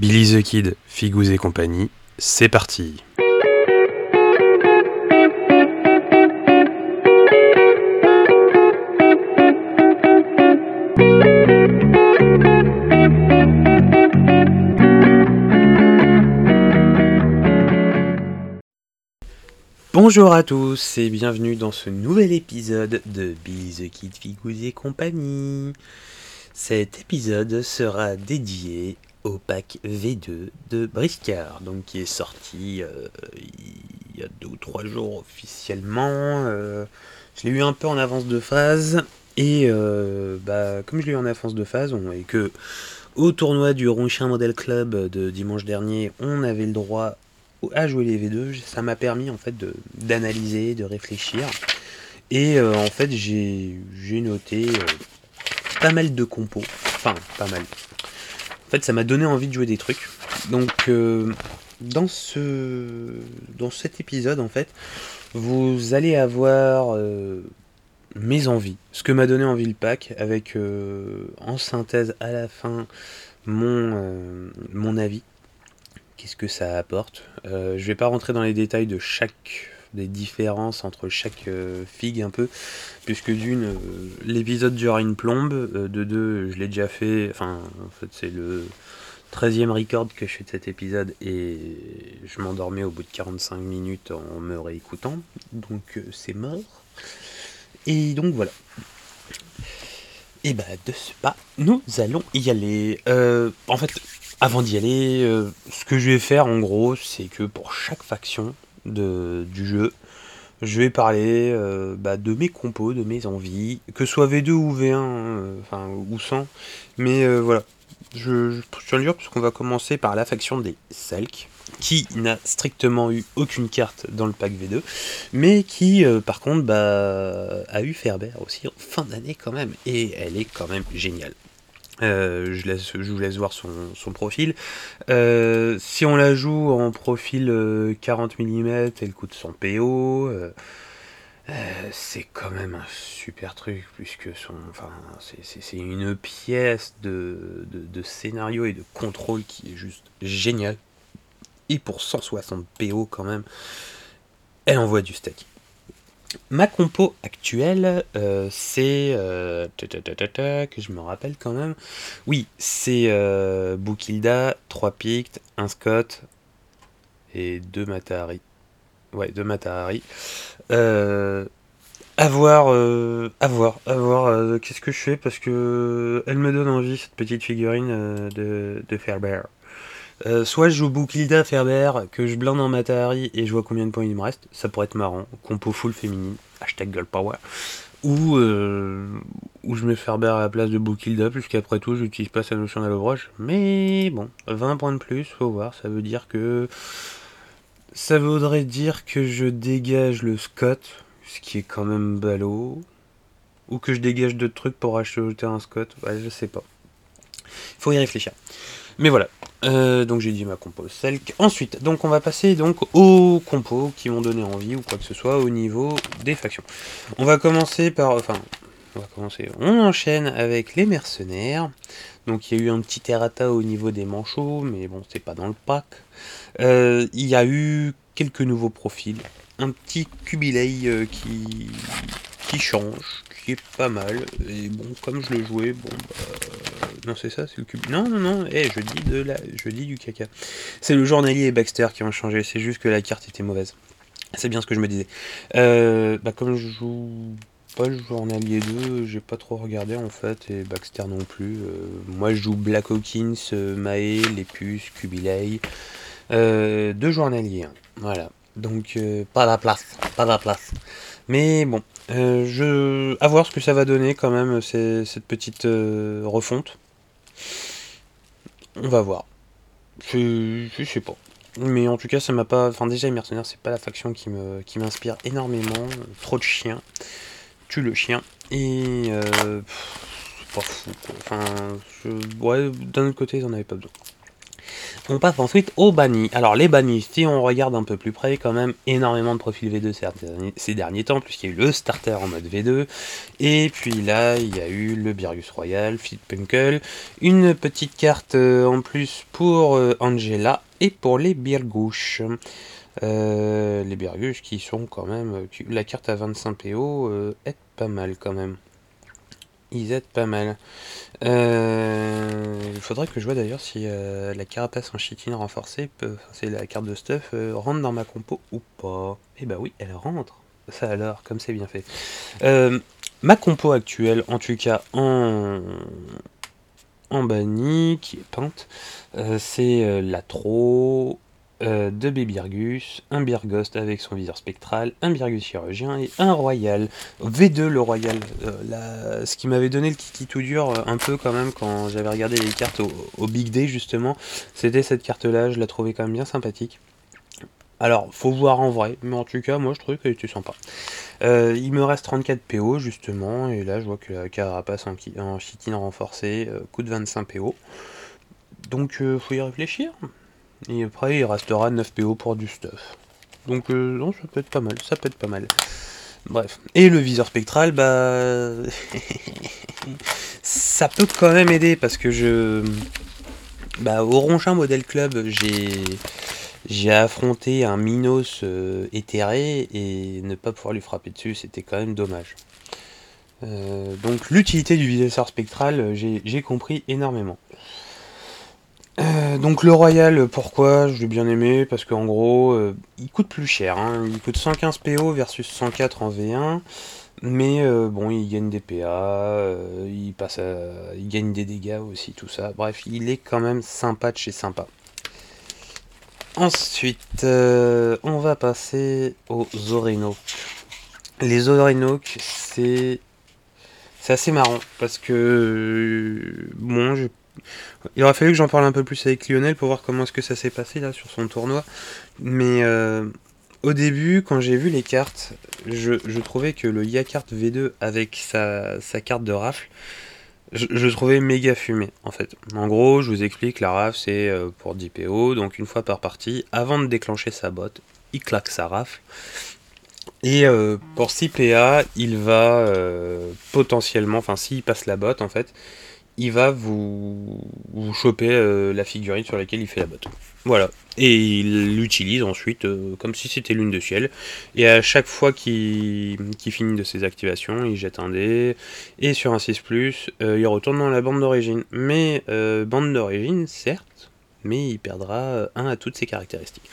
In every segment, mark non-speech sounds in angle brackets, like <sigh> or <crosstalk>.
Billy the Kid, Figous et compagnie, c'est parti Bonjour à tous et bienvenue dans ce nouvel épisode de Billy the Kid, Figous et compagnie. Cet épisode sera dédié au pack V2 de Briscard, donc qui est sorti euh, il y a deux ou trois jours officiellement. Euh, je l'ai eu un peu en avance de phase, et euh, bah, comme je l'ai eu en avance de phase, on, et que au tournoi du Ronchien Model Club de dimanche dernier, on avait le droit à jouer les V2, ça m'a permis en fait d'analyser, de, réfléchir. Et en fait, j'ai noté pas mal de compos. Enfin, pas mal. En fait, ça m'a donné envie de jouer des trucs. Donc, euh, dans, ce, dans cet épisode, en fait, vous allez avoir euh, mes envies. Ce que m'a donné envie le pack, avec euh, en synthèse à la fin mon, mon avis. Qu'est-ce que ça apporte? Je vais pas rentrer dans les détails de chaque des différences entre chaque euh, figue un peu, puisque d'une, euh, l'épisode dure une plombe, euh, de deux, je l'ai déjà fait, enfin, en fait, c'est le 13e record que je fais de cet épisode et je m'endormais au bout de 45 minutes en me réécoutant, donc c'est mort. Et donc voilà. Et bah de ce pas, nous allons y aller. en fait, avant d'y aller, ce que je vais faire en gros, c'est que pour chaque faction, du jeu. Je vais parler euh, bah, de mes compos, de mes envies, que ce soit V2 ou V1, euh, enfin ou 100. Mais euh, voilà, je, je, tiens parce va commencer par la faction des Selk, qui n'a strictement eu aucune carte dans le pack V2, mais qui par contre bah, a eu Ferber aussi en fin d'année quand même, et elle est quand même géniale. Euh, je, vous laisse voir son, profil. Euh, si on la joue en profil 40 mm, elle coûte 100 PO. Euh, c'est quand même un super truc, puisque son, enfin, c'est une pièce de, de, scénario et de contrôle qui est juste génial. Et pour 160 PO quand même, elle envoie du steak. Ma compo actuelle, euh, c'est. Euh, que je me rappelle quand même. Oui, c'est euh, Bukilda, 3 Pictes, 1 Scott et 2 Matahari. Ouais, 2 Matahari. Euh, à voir, à voir, à voir qu'est-ce que je fais parce que elle me donne envie cette petite figurine de, de Fairbear. Euh, soit je joue Bukilda Ferber, que je blinde en Matahari et je vois combien de points il me reste, ça pourrait être marrant. Compo full féminine, hashtag girl power. Ou, euh, ou je mets Ferber à la place de Bukilda, puisqu'après tout, j'utilise pas sa notion d'allobroche. Mais bon, 20 points de plus, faut voir, ça veut dire que. Ça voudrait dire que je dégage le Scott, ce qui est quand même ballot. Ou que je dégage d'autres trucs pour acheter un Scott, ouais, je sais pas. Faut y réfléchir. Mais voilà, euh, donc j'ai dit ma compo Selk. Ensuite, donc on va passer donc aux compos qui m'ont donné envie ou quoi que ce soit au niveau des factions. On va commencer par, enfin, on va commencer. On enchaîne avec les mercenaires. Donc il y a eu un petit errata au niveau des manchots, mais bon, c'est pas dans le pack. Euh, il y a eu quelques nouveaux profils. Un petit Cubilei euh, qui qui change, pas mal. Et bon, comme je le jouais, bon, bah, non, c'est ça, c'est le cube. Non, non, non, hey, je dis de la, je dis du caca. C'est le journalier et Baxter qui ont changé. C'est juste que la carte était mauvaise. C'est bien ce que je me disais. Euh, bah, comme je joue pas le journalier 2, j'ai pas trop regardé en fait, et Baxter non plus. Euh, moi, je joue Black Hawkins, euh, Mae, les puces, Cubilei. Euh, deux journaliers. Hein. Voilà. Donc, pas la place. Pas la place. Mais bon, euh, je... à voir ce que ça va donner quand même, cette petite euh, refonte. On va voir. Je, je sais pas. Mais en tout cas, ça m'a pas. Enfin, déjà, les mercenaires, c'est pas la faction qui me qui m'inspire énormément. Trop de chiens. Tue le chien. Et. Euh, pff, pas fou. Enfin, ouais, d'un autre côté, ils en avaient pas besoin. On passe ensuite aux bannis. Alors les bannis, si on regarde un peu plus près, quand même énormément de profils V2 ces derniers temps, puisqu'il y a eu le starter en mode V2, et puis là il y a eu le Birgus Royal, Fit Punkle, une petite carte euh, en plus pour euh, Angela et pour les Birgouches. Euh, les Birgus qui sont quand même... La carte à 25 PO est pas mal quand même. Ils aident pas mal. Euh, il faudrait que je vois d'ailleurs si euh, la carapace en chitine renforcée, peut, c'est la carte de stuff, euh, rentre dans ma compo ou pas. Eh bah oui, elle rentre. Ça alors, comme c'est bien fait. ma compo actuelle, en tout cas en, en banni, qui est peinte, c'est la Tro, euh, deux Bébirgus, un Birghost avec son viseur spectral, un Birgus chirurgien et un Royal. V2 le Royal. Euh, ce qui m'avait donné le kiki tout dur euh, un peu quand même quand j'avais regardé les cartes au, Big Day justement, c'était cette carte là, je la trouvais quand même bien sympathique. Alors, faut voir en vrai, mais en tout cas, moi je trouvais qu'elle était sympa. il me reste 34 PO justement, et là je vois que la carapace en, en chitine renforcée coûte 25 PO. Donc, faut y réfléchir. Et après, il restera 9 PO pour du stuff. Donc, euh, non, ça peut être pas mal, ça peut être pas mal. Bref. Et le viseur spectral, bah... <laughs> ça peut quand même aider, parce que je... Bah, au Ronchin Model Club, j'ai... J'ai affronté un Minos euh, éthéré, et ne pas pouvoir lui frapper dessus, c'était quand même dommage. Euh, donc l'utilité du viseur spectral, j'ai compris énormément. Euh, donc le Royal, pourquoi? Je l'ai bien aimé, parce qu'en gros, euh, il coûte plus cher. Hein. Il coûte 115 PO versus 104 en V1. Mais euh, bon, il gagne des PA, il, passe il gagne des dégâts aussi, tout ça. Bref, il est quand même sympa de chez sympa. Ensuite, on va passer aux Orinoques. Les Orinoques, c'est... Assez marrant, parce que... Bon, je il aurait fallu que j'en parle un peu plus avec Lionel pour voir comment est-ce que ça s'est passé là sur son tournoi. Mais euh, au début, quand j'ai vu les cartes, je, trouvais que le Yakart V2 avec sa, carte de rafle, je, trouvais méga fumé en fait. En gros, je vous explique, la rafle c'est euh, pour 10 PO, donc une fois par partie, avant de déclencher sa botte, il claque sa rafle. Et euh, pour 6 PA, il va potentiellement, enfin s'il passe la botte en fait, il va vous, choper euh, la figurine sur laquelle il fait la botte. Voilà. Et il l'utilise ensuite euh, comme si c'était lune de ciel. Et à chaque fois qu'il finit de ses activations, il jette un dé. Et sur un 6, euh, il retourne dans la bande d'origine. Mais bande d'origine, certes, mais il perdra un à toutes ses caractéristiques.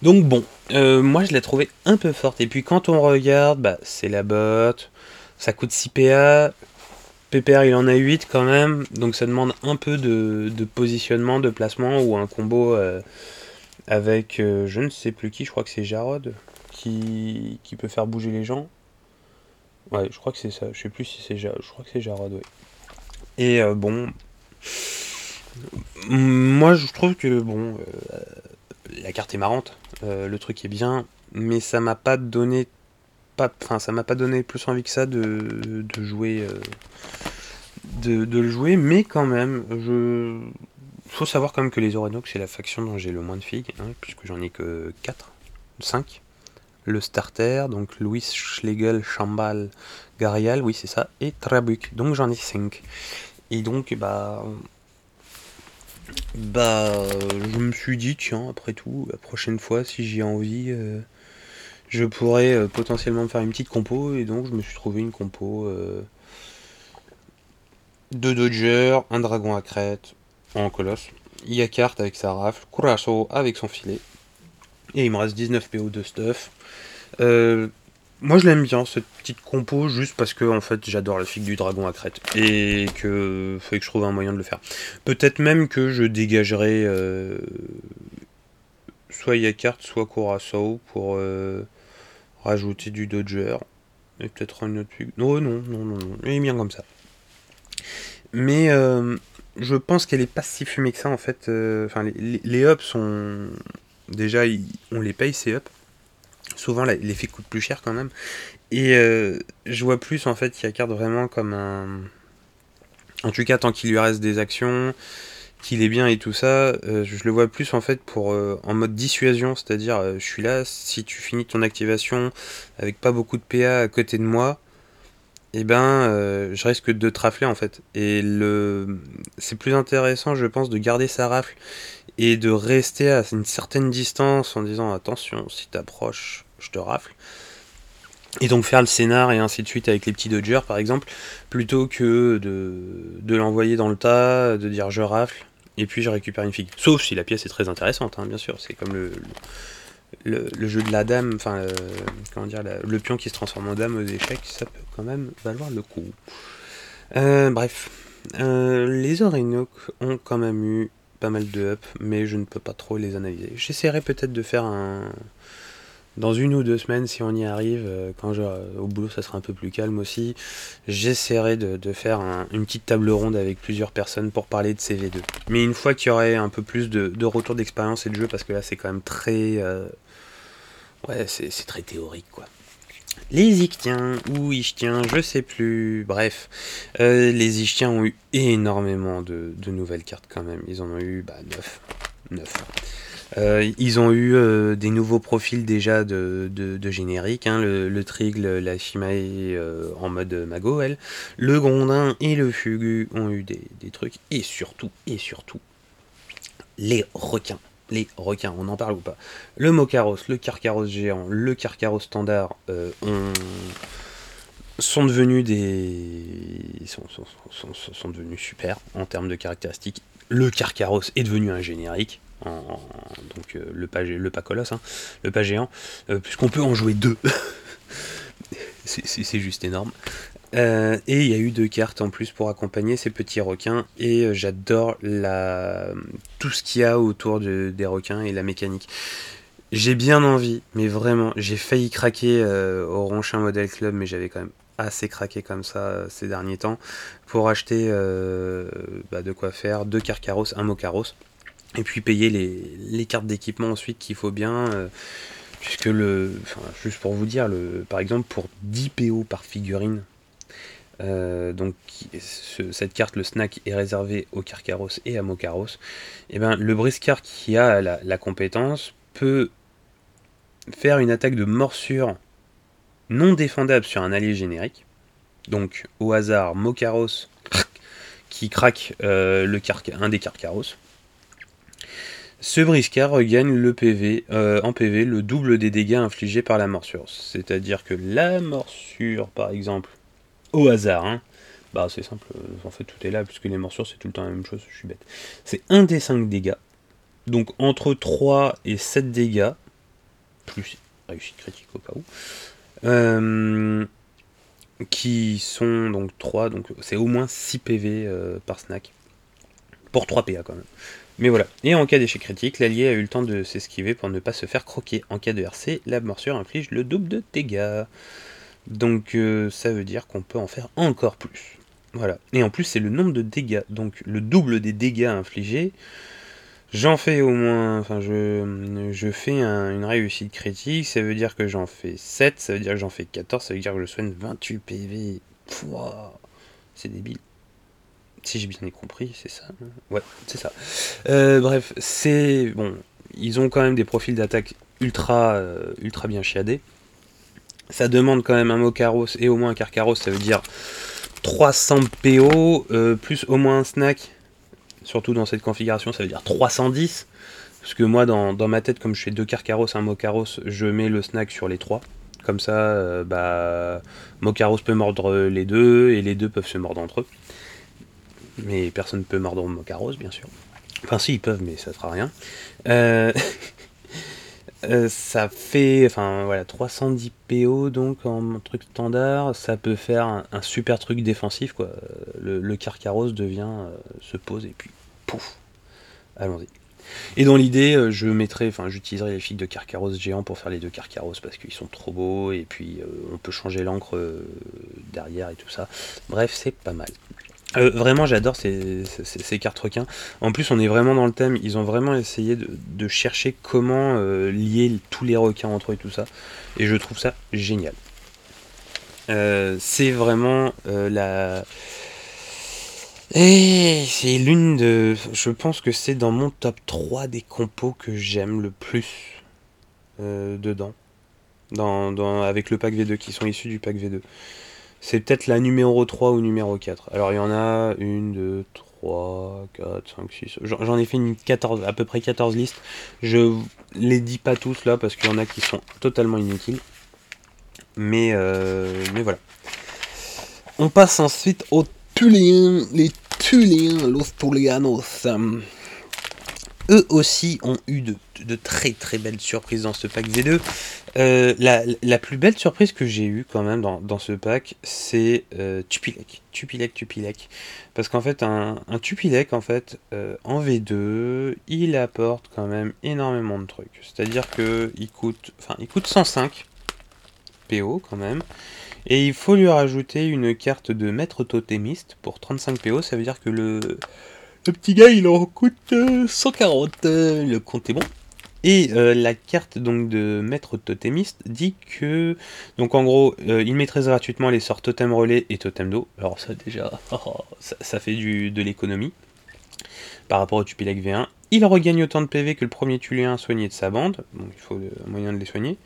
Donc bon, moi je l'ai trouvé un peu forte. Et puis quand on regarde, bah, c'est la botte, ça coûte 6 PA, PPR il en a 8 quand même, donc ça demande un peu de, positionnement, de placement ou un combo euh, avec euh, je ne sais plus qui, je crois que c'est Jarod qui, peut faire bouger les gens. Ouais, je crois que c'est ça, je sais plus si c'est Jarod, je crois que c'est Jarod, oui. Et euh, bon, moi je trouve que bon, la carte est marrante, le truc est bien, mais ça m'a pas donné enfin, ça m'a pas donné plus envie que ça de, jouer, euh, de, le jouer, mais quand même, je, faut savoir quand même que les Orenox c'est la faction dont j'ai le moins de figues, hein, puisque j'en ai que 4, 5. Le starter, donc Louis Schlegel, Chambal, Garial, oui c'est ça, et Trabuc, donc j'en ai 5. Et donc, bah, bah, je me suis dit, tiens, après tout, la prochaine fois, si j'ai envie, euh, je pourrais euh, potentiellement me faire une petite compo et donc je me suis trouvé une compo euh, de Dodger, un dragon à crête en colosse, carte avec sa rafle, Curaçao avec son filet et il me reste 19 PO de stuff. Euh, moi je l'aime bien cette petite compo juste parce que en fait j'adore la figue du dragon à crête et que faut que je trouve un moyen de le faire. Peut-être même que je dégagerai soit Yakart soit Curaçao pour rajouter du Dodger. Et peut-être une autre Non, non, non, non, non. Il est bien comme ça. Mais euh, je pense qu'elle est pas si fumée que ça en fait. Euh, enfin, les, les, ups sont. Déjà, on les paye ces ups. Souvent, l'effet coûte plus cher quand même. Et euh, je vois plus en fait qu'il y a carte vraiment comme un. En tout cas, tant qu'il lui reste des actions, qu'il est bien et tout ça, je le vois plus en fait pour en mode dissuasion, c'est-à-dire je suis là, si tu finis ton activation avec pas beaucoup de PA à côté de moi, eh ben je risque de te rafler en fait. Et le c'est plus intéressant je pense de garder sa rafle et de rester à une certaine distance en disant attention, si t'approches, je te rafle. Et donc faire le scénar et ainsi de suite avec les petits dodgers par exemple, plutôt que de, de l'envoyer dans le tas, de dire je rafle, et puis je récupère une figue. Sauf si la pièce est très intéressante, hein, bien sûr, c'est comme le, le, jeu de la dame, enfin, comment dire, le pion qui se transforme en dame aux échecs, ça peut quand même valoir le coup. Euh, bref, euh, les Orinoques ont quand même eu pas mal de up, mais je ne peux pas trop les analyser. J'essaierai peut-être de faire un. Dans une ou deux semaines, si on y arrive, euh, quand je, au boulot ça sera un peu plus calme aussi, j'essaierai de, faire une petite table ronde avec plusieurs personnes pour parler de CV2. Mais une fois qu'il y aurait un peu plus de, retour d'expérience et de jeu, parce que là c'est quand même très. Euh, ouais, c'est très théorique quoi. Les Ichtiens, ou Ichtiens, je sais plus, bref. Euh, les Ichtiens ont eu énormément de, nouvelles cartes quand même. Ils en ont eu bah, 9. 9. Euh, ils ont eu euh, des nouveaux profils déjà de, de, hein. le, le, Trigle, la Shimae en mode Mago, elle. Le Grondin et le Fugu ont eu des, des trucs. Et surtout, et surtout, les requins les requins, on en parle ou pas? Le Mokaros, le Carcaros géant, le Carcaros standard euh, sont devenus des. Sont, sont, devenus super en termes de caractéristiques. Le Carcaros est devenu un générique. Donc euh, le pas le pas colosse, hein, le pas géant, euh, puisqu'on peut en jouer deux. <laughs> c'est juste énorme. Euh, et il y a eu deux cartes en plus pour accompagner ces petits requins. Et j'adore la... tout ce qu'il y a autour des requins et la mécanique. J'ai bien envie, mais vraiment, j'ai failli craquer au Ronchin Model Club, mais j'avais quand même assez craqué comme ça ces derniers temps pour acheter bah, de quoi faire deux carcaros, un mocaros, et puis payer les, cartes d'équipement ensuite qu'il faut bien. puisque le. juste pour vous dire, le, par exemple, pour 10 PO par figurine, euh, donc cette carte, le snack, est réservé au Carcaros et à Mokaros. Et eh ben, le briscard qui a la, compétence peut faire une attaque de morsure non défendable sur un allié générique. Donc au hasard, Mokaros qui craque euh, le un des Carcaros. Ce briscard regagne le PV, euh, en PV le double des dégâts infligés par la morsure. C'est-à-dire que la morsure, par exemple, au hasard, hein. Bah c'est simple, en fait tout est là, puisque les morsures c'est tout le temps la même chose, je suis bête. C'est 1 des 5 dégâts. Donc entre 3 et 7 dégâts, plus réussite critique au cas où, euh, qui sont donc 3, donc c'est au moins 6 PV euh, par snack. Pour 3 PA quand même. Mais voilà. Et en cas d'échec critique, l'allié a eu le temps de s'esquiver pour ne pas se faire croquer. En cas de RC, la morsure inflige le double de dégâts. Donc euh, ça veut dire qu'on peut en faire encore plus. Voilà. Et en plus c'est le nombre de dégâts. Donc le double des dégâts infligés. J'en fais au moins, enfin je, je fais une réussite critique, ça veut dire que j'en fais 7, ça veut dire que j'en fais 14, ça veut dire que je soigne 28 PV. C'est débile. Si j'ai bien compris, c'est ça. Ouais, c'est ça. Euh, bref, c'est. Bon, ils ont quand même des profils d'attaque ultra, euh, ultra bien chiadés. Ça demande quand même un Mokaros et au moins un Carcaros, ça veut dire 300 PO, euh, plus au moins un snack. Surtout dans cette configuration, ça veut dire 310. Parce que moi, dans, ma tête, comme je fais deux Carcaros, un Mokaros, je mets le snack sur les trois. Comme ça, bah, Mokaros peut mordre les deux et les deux peuvent se mordre entre eux. Mais personne ne peut mordre Mokaros, bien sûr. Enfin, si, ils peuvent, mais ça ne fera rien. Euh... <laughs> Euh, ça fait enfin voilà 310 PO donc en truc standard, ça peut faire un, super truc défensif quoi. Le, Carcaros devient euh, se pose et puis pouf, allons-y. Et dans l'idée, je mettrai, enfin j'utiliserai les figues de Carcaros géant pour faire les deux Carcaros parce qu'ils sont trop beaux et puis on peut changer l'encre derrière et tout ça. Bref, c'est pas mal. Euh, vraiment, j'adore ces, cartes requins. En plus, on est vraiment dans le thème. Ils ont vraiment essayé de, chercher comment euh, lier tous les requins entre eux et tout ça. Et je trouve ça génial. Euh, c'est vraiment la. Et c'est l'une de. Je pense que c'est dans mon top 3 des compos que j'aime le plus dedans. Dans, dans- avec le pack V2, qui sont issus du pack V2. C'est peut-être la numéro 3 ou numéro 4. Alors il y en a une, deux, trois, quatre, cinq, six. J'en ai fait une 14, à peu près 14 listes. Je les dis pas tous là parce qu'il y en a qui sont totalement inutiles. Mais, euh, mais voilà. On passe ensuite aux Tuléens. Les Tuléens, los Tulianos. Eux aussi ont eu de, très très belles surprises dans ce pack V2. Euh, la, plus belle surprise que j'ai eue quand même dans, ce pack, c'est euh, Tupilek. Tupilek, Tupilek. Parce qu'en fait, un, un Tupilek, en fait, euh, en V2, il apporte quand même énormément de trucs. C'est-à-dire que il coûte, coûte 105 PO quand même. Et il faut lui rajouter une carte de maître totémiste pour 35 PO. Ça veut dire que le, le petit gars, il en coûte euh, 140. euh, le compte est bon. Et euh, la carte donc de maître totémiste dit que donc en gros euh, il maîtrise gratuitement les sorts totem relais et totem d'eau. Alors ça déjà <laughs> ça, ça fait du, de l'économie par rapport au Tupilek V1. Il regagne autant de PV que le premier Tuléen soigné de sa bande, donc il faut euh, un moyen de les soigner.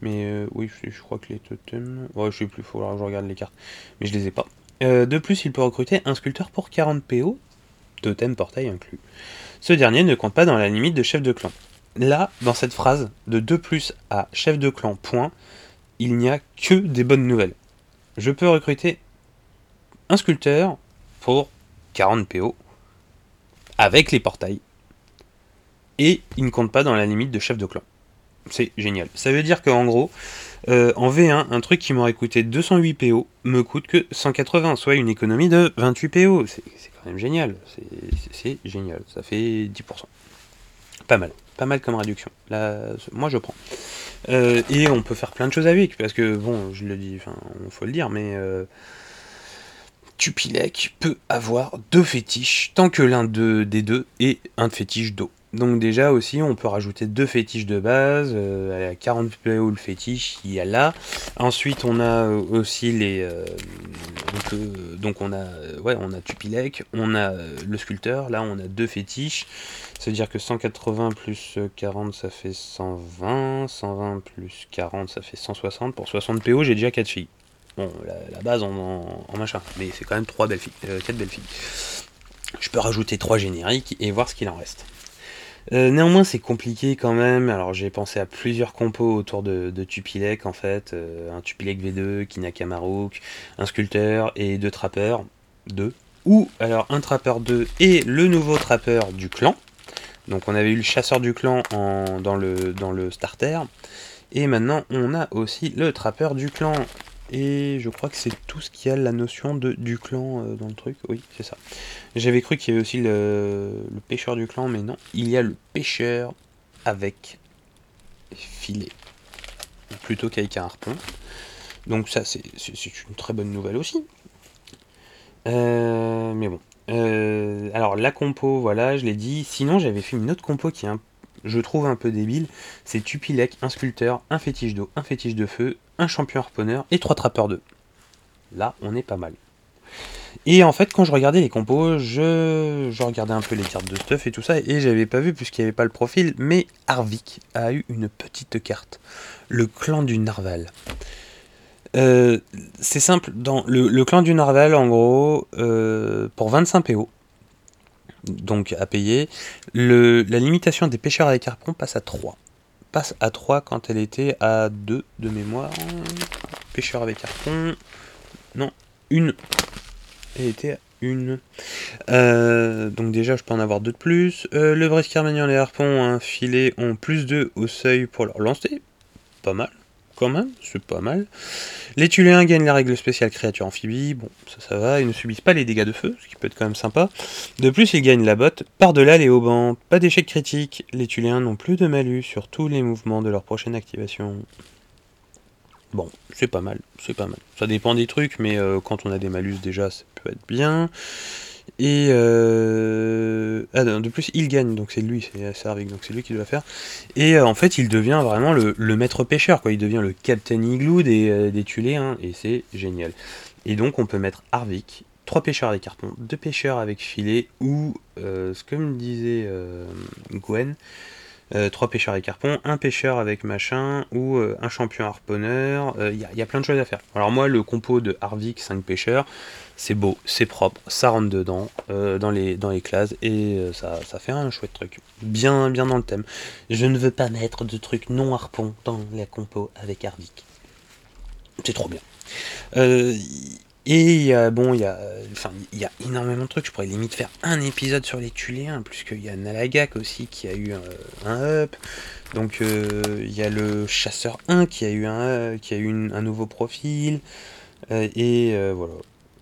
Mais euh, oui, je, je crois que les totems. Ouais, je sais plus, il faut que je regarde les cartes. Mais je les ai pas. Euh, de plus, il peut recruter un sculpteur pour 40 PO, totem portail inclus. Ce dernier ne compte pas dans la limite de chef de clan. Là, dans cette phrase, de 2 plus à chef de clan, il n'y a que des bonnes nouvelles. Je peux recruter un sculpteur pour 40 PO avec les portails. Et il ne compte pas dans la limite de chef de clan. C'est génial. Ça veut dire qu'en gros, euh, en V1, un truc qui m'aurait coûté 208 PO me coûte que 180, soit une économie de 28 PO. C'est quand même génial. C'est- génial. Ça fait 10%. Pas mal. Pas mal comme réduction. Là, moi, je prends. Euh, et on peut faire plein de choses avec, parce que, bon, je le dis, enfin, il faut le dire, mais... euh, Tupilek peut avoir deux fétiches, tant que l'un de- des deux est un fétiche d'eau. Donc déjà aussi, on peut rajouter deux fétiches de base, euh, à 40 PO le fétiche, il y a là. Ensuite, on a euh, aussi les... euh, donc, euh, donc on a, euh, ouais, on a Tupilek, on a le sculpteur, là on a deux fétiches. C'est-à-dire que 180 plus euh, 40 ça fait 120, 120 plus 40 ça fait 160. Pour 60 PO, j'ai déjà 4 filles. Bon, la, base en, machin, mais c'est quand même 3 belles filles, 4 belles filles. Je peux rajouter 3 génériques et voir ce qu'il en reste. Euh, néanmoins, c'est compliqué quand même. Alors, j'ai pensé à plusieurs compos autour de, de Tupilek en fait. Euh, un Tupilek V2, Kinakamarouk, un sculpteur et deux trappeurs. Deux. Ou alors un trappeur 2 et le nouveau trappeur du clan. Donc, on avait eu le chasseur du clan dans, le, dans le starter. Et maintenant, on a aussi le trappeur du clan. Et je crois que c'est tout ce qui a la notion de, du clan euh, dans le truc. Oui, c'est ça. J'avais cru qu'il y avait aussi le, pêcheur du clan, mais non. Il y a le pêcheur avec filet. Plutôt qu'avec un harpon. Donc ça, c'est une très bonne nouvelle aussi. Euh, mais bon. Euh, alors la compo, voilà, je l'ai dit. Sinon, j'avais fait une autre compo qui est, un- je trouve, un peu débile. C'est Tupilek, un sculpteur, un fétiche d'eau, un fétiche de feu, un champion harponneur et trois trappeurs d'eau. Là, on est pas mal. Et en fait, quand je regardais les compos, je, regardais un peu les cartes de stuff et tout ça, et j'avais pas vu puisqu'il n'y avait pas le profil, mais Arvik a eu une petite carte, le clan du Narval. Euh, c'est simple, dans le, le clan du Narval, en gros, euh, pour 25 PO, donc à payer, la limitation des pêcheurs avec harpon passe à 3. Passe à 3 quand elle était à 2 de mémoire. Pêcheur avec harpon. Non, une. Elle était à une. Euh, donc déjà, je peux en avoir deux de plus. Euh, le briscard maniant les harpons, un filet, ont plus 2 au seuil pour leur lancer. Pas mal, quand même, c'est pas mal. Les Tuléens gagnent la règle spéciale créature amphibie. Bon, ça, ça va. Ils ne subissent pas les dégâts de feu, ce qui peut être quand même sympa. De plus, ils gagnent la botte. Par-delà les haubans, pas d'échec critique. Les Tuléens n'ont plus de malus sur tous les mouvements de leur prochaine activation. Bon, c'est pas mal, c'est pas mal. Ça dépend des trucs, mais euh, quand on a des malus déjà, ça peut être bien. Et euh... ah, non, de plus, il gagne, donc c'est lui, c'est Harvick, donc c'est lui qui doit faire. Et euh, en fait, il devient vraiment le, maître pêcheur, quoi. Il devient le Captain Igloo des, euh, des Tuléens, et c'est génial. Et donc, on peut mettre Harvick, 3 pêcheurs avec carton, 2 pêcheurs avec filet, ou, ce que me disait Gwen, 3 pêcheurs avec harpon, un pêcheur avec machin, ou un champion harponneur, il y, a plein de choses à faire. Alors moi, le compo de Harvick 5 pêcheurs, c'est beau, c'est propre, ça rentre dedans, dans, les, dans les classes, et ça, ça fait un chouette truc. Bien, bien dans le thème. Je ne veux pas mettre de trucs non harpon dans la compo avec Harvick. C'est trop bien. Euh, et bon, il y a, enfin, y a énormément de trucs. Je pourrais limite faire un épisode sur les Tuléens, plus qu'il y a Nalagak aussi qui a eu un, up. Donc euh, il y a le Chasseur 1 qui a eu un, qui a eu un nouveau profil. Euh, et voilà.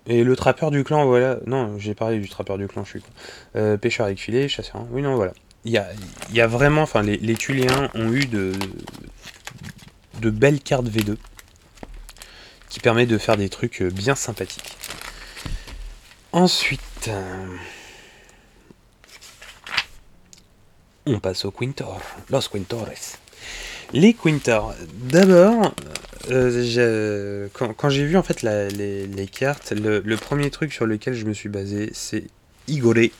Et le trappeur du clan, voilà. Non, j'ai parlé du trappeur du clan, je suis con. pêcheur avec filet, chasseur 1. Oui, non, voilà. Il y a, y a, vraiment, enfin, les, les ont eu de, de belles cartes V2 permet de faire des trucs euh, bien sympathiques. Ensuite, euh, on passe au Quintor, Los Quintores. Les Quintors, d'abord, euh, quand, j'ai vu en fait les, cartes, le, premier truc sur lequel je me suis basé, c'est Igoré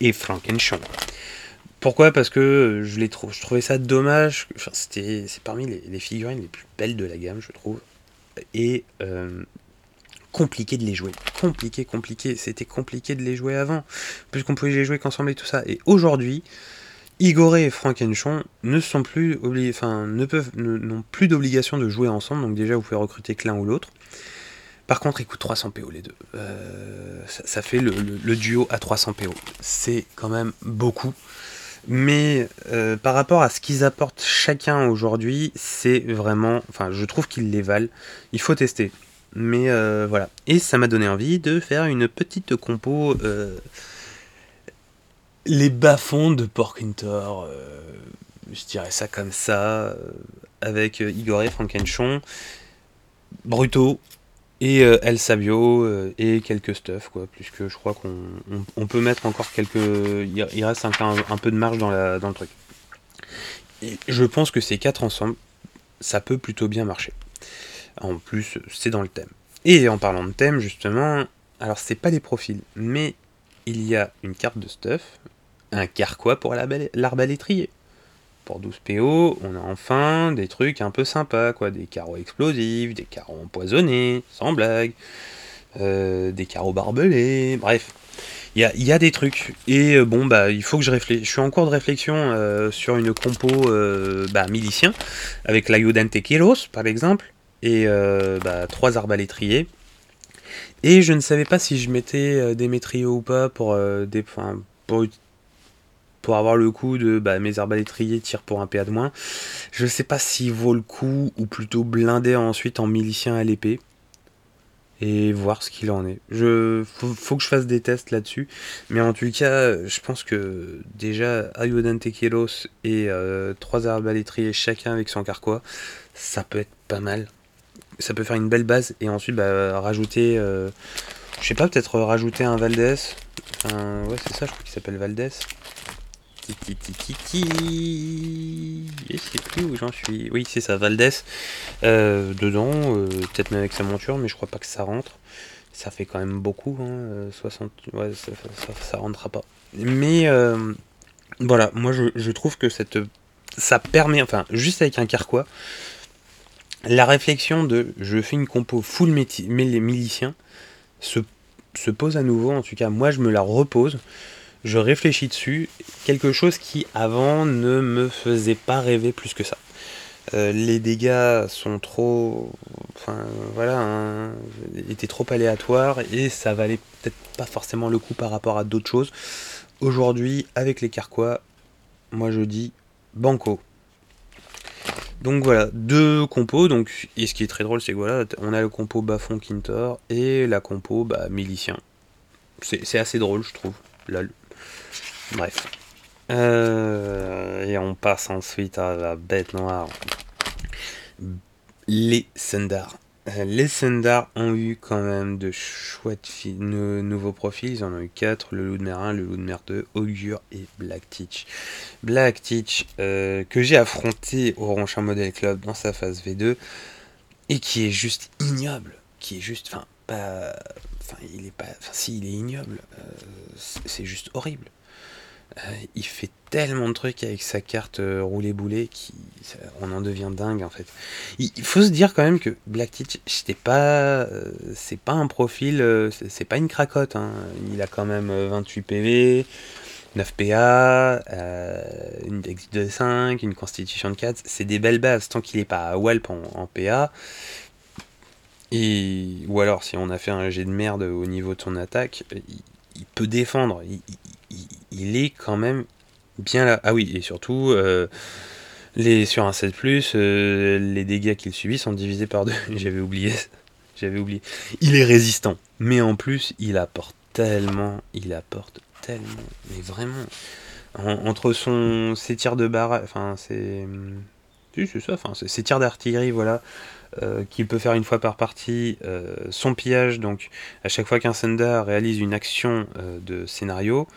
et Frankenstein. Pourquoi? Parce que je, les trouvais ça dommage. C'est parmi les, figurines les plus belles de la gamme, je trouve et euh, compliqué de les jouer. Compliqué, compliqué. C'était compliqué de les jouer avant, puisqu'on pouvait les jouer qu'ensemble et tout ça. Et aujourd'hui, Igoré et Frankenchon ne sont plus obligés, enfin, ne peuvent, n'ont plus d'obligation de jouer ensemble. Donc déjà, vous pouvez recruter que l'un ou l'autre. Par contre, ils coûtent 300 PO les deux. Euh, ça, fait le, le, duo à 300 PO. C'est quand même beaucoup. Mais euh, par rapport à ce qu'ils apportent chacun aujourd'hui, c'est vraiment. Enfin, je trouve qu'ils les valent. Il faut tester. Mais euh, voilà. Et ça m'a donné envie de faire une petite compo. Euh, les bas-fonds de Porkintor. je dirais ça comme ça. avec Igor et Frankenchon. Brutaux, et euh, El Sabio euh, et quelques stuff quoi puisque je crois qu'on peut mettre encore quelques il reste un, peu de marge dans, le truc. Je pense que ces quatre ensemble ça peut plutôt bien marcher. En plus c'est dans le thème. Et en parlant de thème justement alors c'est pas des profils mais il y a une carte de stuff un carquois pour l'arbalétrier pour 12 PO, on a enfin des trucs un peu sympas, quoi. Des carreaux explosifs, des carreaux empoisonnés, sans blague, euh, des carreaux barbelés, bref. Il y a, des trucs. Et euh, bon, bah, il faut que je réfléchisse. Je suis en cours de réflexion euh, sur une compo bah, milicien, avec l'Ayudante Tequilos, par exemple, et bah, trois arbalétriers. Et je ne savais pas si je mettais des métrios ou pas pour, des, pour pour avoir le coup de bah, mes arbalétriers tirent pour un PA de moins. Je sais pas s'il vaut le coup ou plutôt blinder ensuite en milicien à l'épée et voir ce qu'il en est. Je faut, que je fasse des tests là-dessus, mais en tout cas, je pense que déjà Ayodante Tequilos et euh, trois arbalétriers chacun avec son carquois, ça peut être pas mal. Ça peut faire une belle base et ensuite bah, rajouter, euh, je sais pas, peut-être rajouter un Valdez. Enfin, ouais, c'est ça, je crois qu'il s'appelle Valdez. Sais plus où j'en suis. Oui, c'est ça, Valdez. Euh, dedans, euh, peut-être même avec sa monture, mais je crois pas que ça rentre. Ça fait quand même beaucoup, hein, 60. Ouais, ça, ça, rentrera pas. Mais euh, voilà, moi je, trouve que cette, ça permet, enfin, juste avec un carquois, la réflexion de je fais une compo full milicien se, se pose à nouveau. En tout cas, moi je me la repose je réfléchis dessus, quelque chose qui avant ne me faisait pas rêver plus que ça. Euh, les dégâts sont trop, enfin voilà, hein, étaient trop aléatoires et ça valait peut-être pas forcément le coup par rapport à d'autres choses. Aujourd'hui, avec les carquois, moi je dis banco. Donc voilà, deux compos. Donc, et ce qui est très drôle, c'est que voilà, on a le compo Bafon Kintor et la compo bah, Milicien. C'est assez drôle, je trouve. Bref. Euh, et on passe ensuite à la bête noire. Les Sundar. Les Sundar ont eu quand même de chouettes nouveaux profils. Ils en ont eu 4, le loup de mer 1, le loup de mer 2, Augure et Black Teach. Black Teach euh, que j'ai affronté au Ronchin Model Club dans sa phase V2 et qui est juste ignoble. Qui est juste, enfin, Enfin, il est pas. Enfin, si, il est ignoble. c'est juste horrible. il fait tellement de trucs avec sa carte roulée boulet qui on en devient dingue en fait. Il, faut se dire quand même que Black Teach c'était pas c'est pas un profil c'est pas une cracotte hein. Il a quand même 28 PV, 9 PA, euh, une Dex de 5, une Constitution de 4, c'est des belles bases tant qu'il n'est pas à Walp en, PA. Et, ou alors si on a fait un jet de merde au niveau de son attaque, il, peut défendre. Il, est quand même bien là. Ah oui, et surtout, euh, les, sur un 7, euh, les dégâts qu'il subit sont divisés par deux. <laughs> J'avais oublié. J'avais oublié. Il est résistant. Mais en plus, il apporte tellement. Il apporte mais vraiment. entre son, ses tirs de barre, enfin, c'est. c'est ça, enfin, ses tirs d'artillerie, voilà, euh, qu'il peut faire une fois par partie, euh, son pillage, donc à chaque fois qu'un Senda réalise une action euh, de scénario,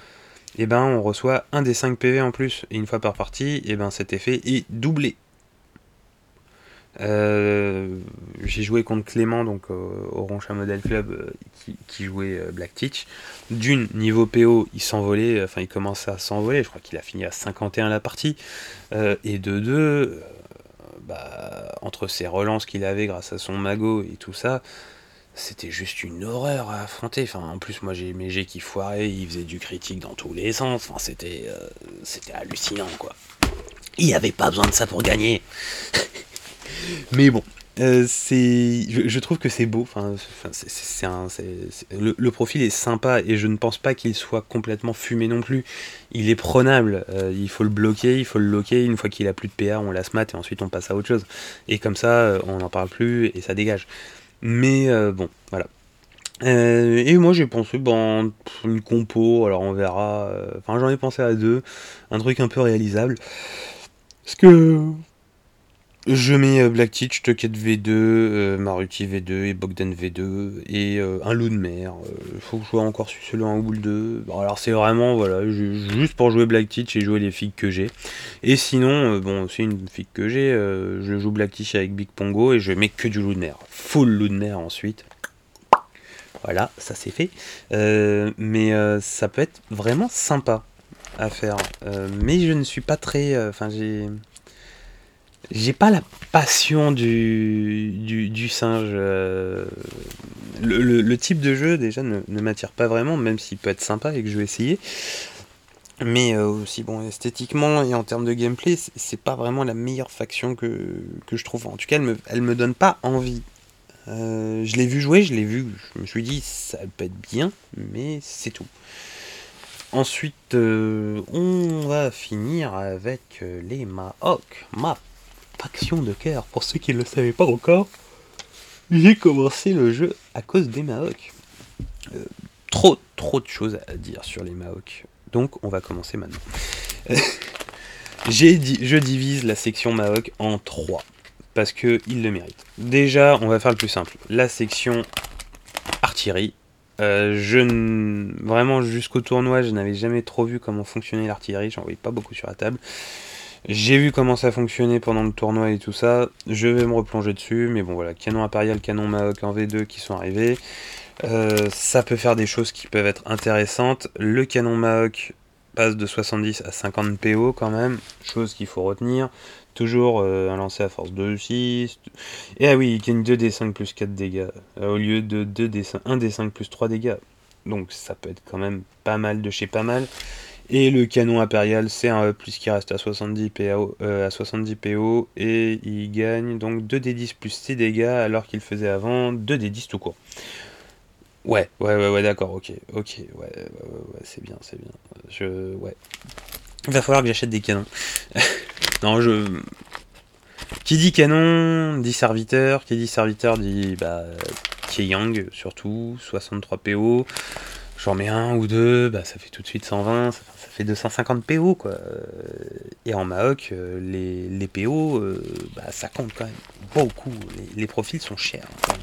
eh ben on reçoit un des 5 PV en plus, et une fois par partie, eh ben cet effet est doublé. J'ai joué contre Clément, donc au Roncha Model Club, qui, jouait Black Teach. D'une, niveau PO, il s'envolait, enfin il commençait à s'envoler, je crois qu'il a fini à 51 la partie. et de deux, bah, entre ses relances qu'il avait grâce à son magot et tout ça, c'était juste une horreur à affronter. Enfin, en plus, moi j'ai mes G qui foiraient, il faisait du critique dans tous les sens. Enfin, c'était, c'était hallucinant quoi. Il n'y avait pas besoin de ça pour gagner. <laughs> Mais bon, euh, c'est, je, trouve que c'est beau. Le, profil est sympa et je ne pense pas qu'il soit complètement fumé non plus. Il est prenable. Euh, il faut le bloquer, il faut le loquer. Une fois qu'il a plus de PA, on la mat et ensuite on passe à autre chose. Et comme ça, euh, on n'en parle plus et ça dégage. Mais bon, voilà. et moi j'ai pensé bon une compo, alors on verra. Enfin j'en ai pensé à deux, un truc un peu réalisable. Parce que je mets euh, Black Teach, Tucket V2, euh, Maruti V2 et Bogdan V2 et euh, un loup de mer. Il faut que je joue encore celui-là un ou le 2. Bon, alors c'est vraiment voilà, juste pour jouer Black Teach et jouer les figues que j'ai. Et sinon, bon, c'est une figue que j'ai, je joue Black Teach avec Big Pongo et je mets que du loup de mer. Full loup de mer ensuite. Voilà, ça c'est fait. mais ça peut être vraiment sympa à faire. mais je ne suis pas très. Enfin, j'ai j'ai pas la passion du, du, singe. Euh, le, type de jeu déjà ne, m'attire pas vraiment, même s'il peut être sympa et que je vais essayer. Mais euh, aussi, bon, esthétiquement et en termes de gameplay, c'est pas vraiment la meilleure faction que, je trouve. En tout cas, elle me, elle me donne pas envie. Euh, je l'ai vu jouer, je l'ai vu, je me suis dit, ça peut être bien, mais c'est tout. Ensuite, on va finir avec les Mahawk. Map faction de cœur. Pour ceux qui ne le savaient pas encore, j'ai commencé le jeu à cause des Maoks. Euh, trop, trop de choses à dire sur les Maoks. Donc, on va commencer maintenant. j'ai je divise la section Maok en trois. Parce qu'il le mérite. Déjà, on va faire le plus simple. La section artillerie. Euh, Vraiment, jusqu'au tournoi, je n'avais jamais trop vu comment fonctionnait l'artillerie. J'en voyais pas beaucoup sur la table. J'ai vu comment ça fonctionnait pendant le tournoi et tout ça. Je vais me replonger dessus. Mais bon, voilà, canon impérial, canon Maok en V2 qui sont arrivés. Euh, ça peut faire des choses qui peuvent être intéressantes. Le canon Maok passe de 70 à 50 PO quand même. Chose qu'il faut retenir. Toujours euh, un lancer à force 2, 6. Et ah oui, il gagne 2d5 plus 4 dégâts. Euh, au lieu de 2 d 1d5 plus 3 dégâts. Donc ça peut être quand même pas mal de chez pas mal. Et le canon impérial, c'est un plus qui reste à 70 PO, euh, à 70 PO et il gagne donc 2d10 plus ses dégâts alors qu'il faisait avant 2d10 tout court. Ouais, ouais, ouais, ouais, d'accord, ok, ok, ouais, ouais, ouais, c'est bien, c'est bien. Je, ouais. Il va falloir que j'achète des canons. <laughs> non, je. Qui dit canon dit serviteur, qui dit serviteur dit bah, Yang surtout, 63 PO. J'en mets un ou deux, bah, ça fait tout de suite 120, ça, fait 250 PO quoi. Et en Maoc, euh, les, les PO, euh, bah, ça compte quand même beaucoup. Les, profils sont chers hein.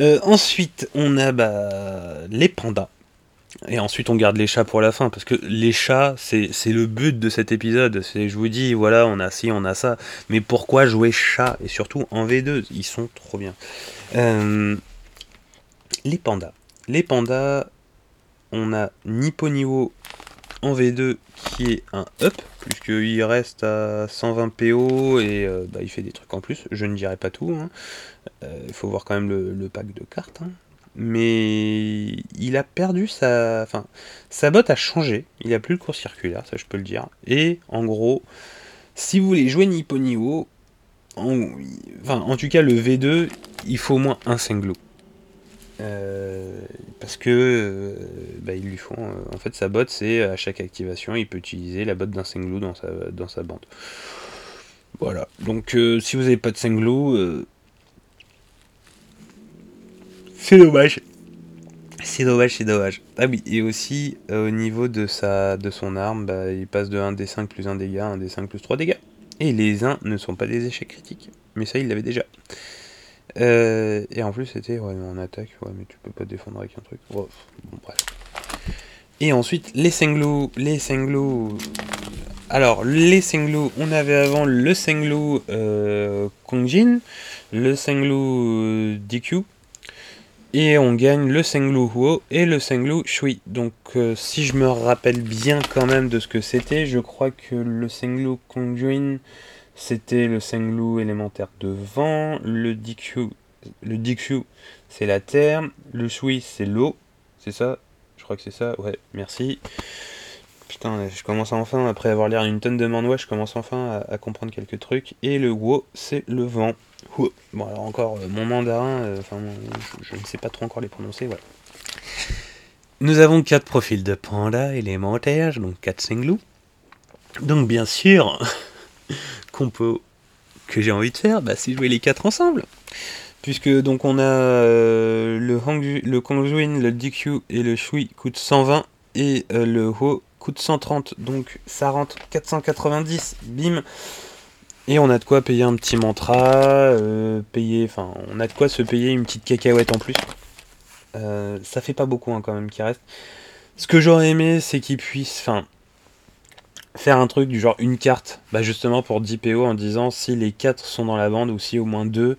Euh, ensuite, on a bah, les pandas. Et ensuite, on garde les chats pour la fin, parce que les chats, c'est le but de cet épisode. C'est, je vous dis, voilà, on a ci, on a ça. Mais pourquoi jouer chat Et surtout en V2, ils sont trop bien. les pandas. Les pandas, on a Nipponiwo en V2 qui est un up, puisqu'il reste à 120 PO et euh, bah, il fait des trucs en plus. Je ne dirai pas tout. Il hein. euh, faut voir quand même le, pack de cartes. Hein. Mais il a perdu sa. Enfin, sa botte a changé. Il a plus le cours circulaire, ça je peux le dire. Et en gros, si vous voulez jouer Nipponiwo, en, enfin, en tout cas le V2, il faut au moins un Senglo. Euh, parce que euh, bah, ils lui font. Euh, en fait, sa botte, c'est à chaque activation, il peut utiliser la botte d'un Senglu dans sa, bande. Voilà. Donc, si vous n'avez pas de Senglu, c'est dommage. C'est dommage, c'est dommage. Ah oui, et aussi au niveau de, sa, de son arme, bah, il passe de 1d5 plus 1 dégât à 1d5 plus 3 dégâts. Et les 1 ne sont pas des échecs critiques. Mais ça, il l'avait déjà. Euh, et en plus, c'était ouais, en attaque, ouais, mais tu peux pas défendre avec un truc. bref. Et ensuite, les Senglu. Les Senglu. Alors, les Senglu, on avait avant le Senglu euh, Kongjin, le Senglu euh, DQ, et on gagne le Senglu Huo et le Senglu Shui. Donc, euh, si je me rappelle bien quand même de ce que c'était, je crois que le Senglu Kongjin c'était le Senglu élémentaire de vent, le Dikyu, le c'est la terre, le Shui c'est l'eau, c'est ça? Je crois que c'est ça, ouais, merci. Putain, je commence enfin, après avoir l'air une tonne de mandois, je commence enfin à, comprendre quelques trucs. Et le Wo, c'est le vent. Bon, alors encore, euh, mon mandarin, euh, je, ne sais pas trop encore les prononcer, voilà. Nous avons quatre profils de panda élémentaires, donc quatre Senglu. Donc bien sûr, que j'ai envie de faire, bah, c'est jouer les quatre ensemble. Puisque donc on a euh, le, Hang, le le DQ et le Shui coûtent 120 et euh, le Ho coûte 130. Donc ça rentre 490, bim. Et on a de quoi payer un petit mantra, euh, payer, enfin on a de quoi se payer une petite cacahuète en plus. ça fait pas beaucoup hein, quand même qui reste. Ce que j'aurais aimé, c'est qu'il puisse, enfin, faire un truc du genre une carte, bah justement pour 10 PO en disant si les 4 sont dans la bande ou si au moins 2,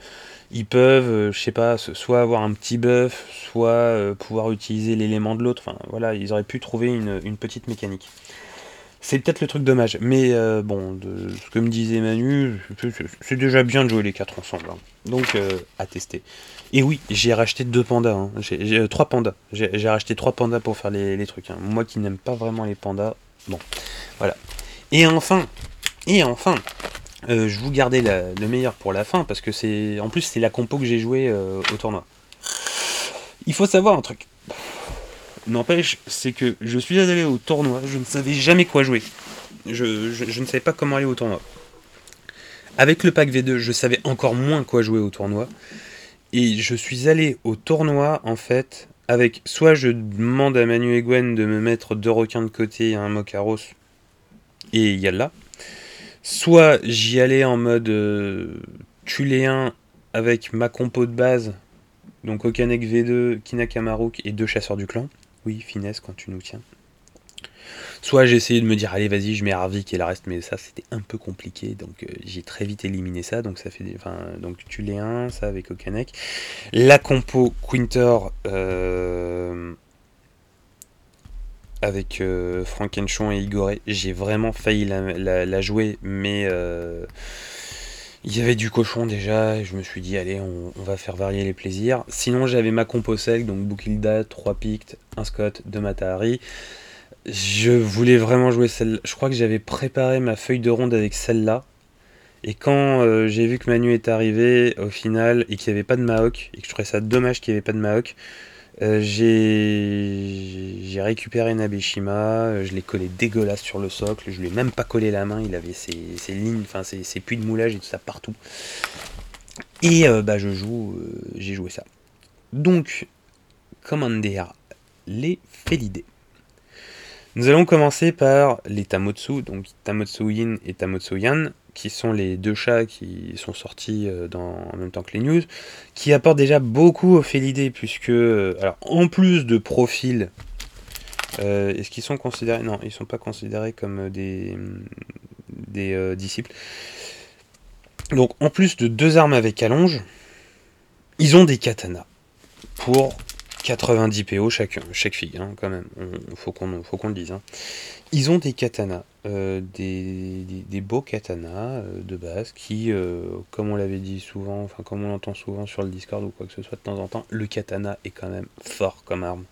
ils peuvent, euh, je sais pas, soit avoir un petit buff, soit euh, pouvoir utiliser l'élément de l'autre. Enfin voilà, ils auraient pu trouver une, petite mécanique. C'est peut-être le truc dommage, mais euh, bon, de ce que me disait Manu, c'est déjà bien de jouer les 4 ensemble. Hein. Donc à tester. Et oui, j'ai racheté deux pandas, hein. j'ai trois pandas. J'ai racheté trois pandas pour faire les, trucs. Hein. Moi qui n'aime pas vraiment les pandas, bon, voilà. Et enfin, et enfin, euh, je vous gardais le meilleur pour la fin parce que c'est, en plus, c'est la compo que j'ai joué euh, au tournoi. Il faut savoir un truc. N'empêche, c'est que je suis allé au tournoi, je ne savais jamais quoi jouer. Je, ne savais pas comment aller au tournoi. Avec le pack V2, je savais encore moins quoi jouer au tournoi. Et je suis allé au tournoi, en fait, avec soit je demande à Manu et Gwen de me mettre deux requins de côté et un Mokaros et Yalla. Soit j'y allais en mode euh, tuléen avec ma compo de base, donc Okanek V2, Kinakamaruk et deux chasseurs du clan. Oui, finesse quand tu nous tiens. Soit j'ai essayé de me dire allez vas-y je mets Harvik et le reste mais ça c'était un peu compliqué donc euh, j'ai très vite éliminé ça donc ça fait enfin donc Tuléen ça avec Okanek la compo Quinter euh, avec euh, Frankenchon et Igoré. J'ai vraiment failli la, jouer, mais il y avait du cochon déjà. Je me suis dit, allez, on, va faire varier les plaisirs. Sinon, j'avais ma compo sec, donc Bukilda, 3 Pict, 1 Scott, 2 Matahari. Je voulais vraiment jouer celle Je crois que j'avais préparé ma feuille de ronde avec celle-là. Et quand euh, j'ai vu que Manu est arrivé au final et qu'il n'y avait pas de Mahawk, et que je trouvais ça dommage qu'il n'y avait pas de Mahawk, euh, j'ai récupéré Nabeshima, euh, je l'ai collé dégueulasse sur le socle, je lui ai même pas collé la main, il avait ses, lignes, enfin ses, puits de moulage et tout ça partout. Et euh, bah je joue, j'ai joué ça. Donc, Commander, les Félidés. Nous allons commencer par les Tamotsu, donc Tamotsu Yin et Tamotsu Yan qui sont les deux chats qui sont sortis euh, dans, en même temps que les news, qui apportent déjà beaucoup au Félidé, puisque, euh, alors, en plus de profils, euh, est-ce qu'ils sont considérés Non, ils ne sont pas considérés comme des, des disciples. Donc, en plus de deux armes avec allonge, ils ont des katanas pour 90 PO chaque, chaque fille, hein, quand même. Il faut qu'on le dise. Hein. Ils ont des katanas, euh, des, des, beaux katanas euh, de base qui, euh, comme on l'avait dit souvent, enfin comme on l'entend souvent sur le Discord ou quoi que ce soit de temps en temps, le katana est quand même fort comme arme.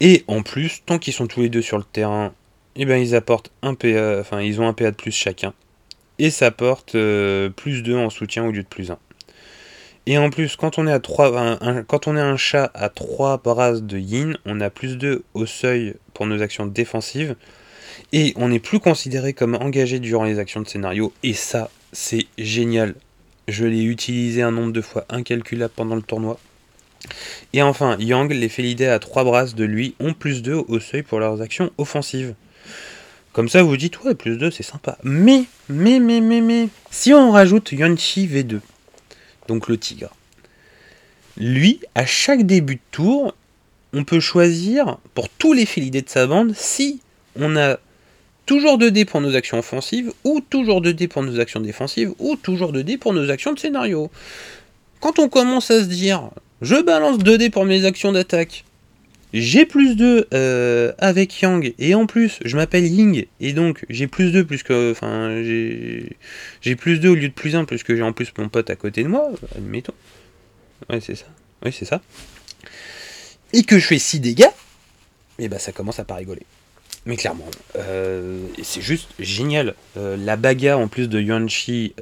Et en plus, tant qu'ils sont tous les deux sur le terrain, eh ben ils apportent un PA, enfin ils ont un PA de plus chacun. Et ça apporte plus 2 en soutien au lieu de plus 1. Et en plus, quand on est à 3, quand on est un chat à 3 brasses de yin, on a plus 2 au seuil pour nos actions défensives. Et on n'est plus considéré comme engagé durant les actions de scénario. Et ça, c'est génial. Je l'ai utilisé un nombre de fois incalculable pendant le tournoi. Et enfin, Yang, les félidés à 3 brasses de lui ont plus 2 au seuil pour leurs actions offensives. Comme ça, vous dites, ouais, plus 2, c'est sympa. Mais, mais, mais, mais, mais, si on rajoute Yanchi V2, donc le tigre. Lui, à chaque début de tour, on peut choisir pour tous les félidés de sa bande si on a toujours 2 dés pour nos actions offensives, ou toujours 2 dés pour nos actions défensives, ou toujours 2 dés pour nos actions de scénario. Quand on commence à se dire, je balance 2 dés pour mes actions d'attaque, j'ai plus 2 euh, avec Yang, et en plus, je m'appelle Ying, et donc j'ai plus 2 plus que. Enfin, j'ai plus 2 au lieu de plus 1, puisque j'ai en plus mon pote à côté de moi, admettons. Ouais, c'est ça. Oui, c'est ça. Et que je fais 6 dégâts, et bah ça commence à pas rigoler. Mais clairement, euh, c'est juste génial. Euh, la bagarre en plus de Yuan Shi,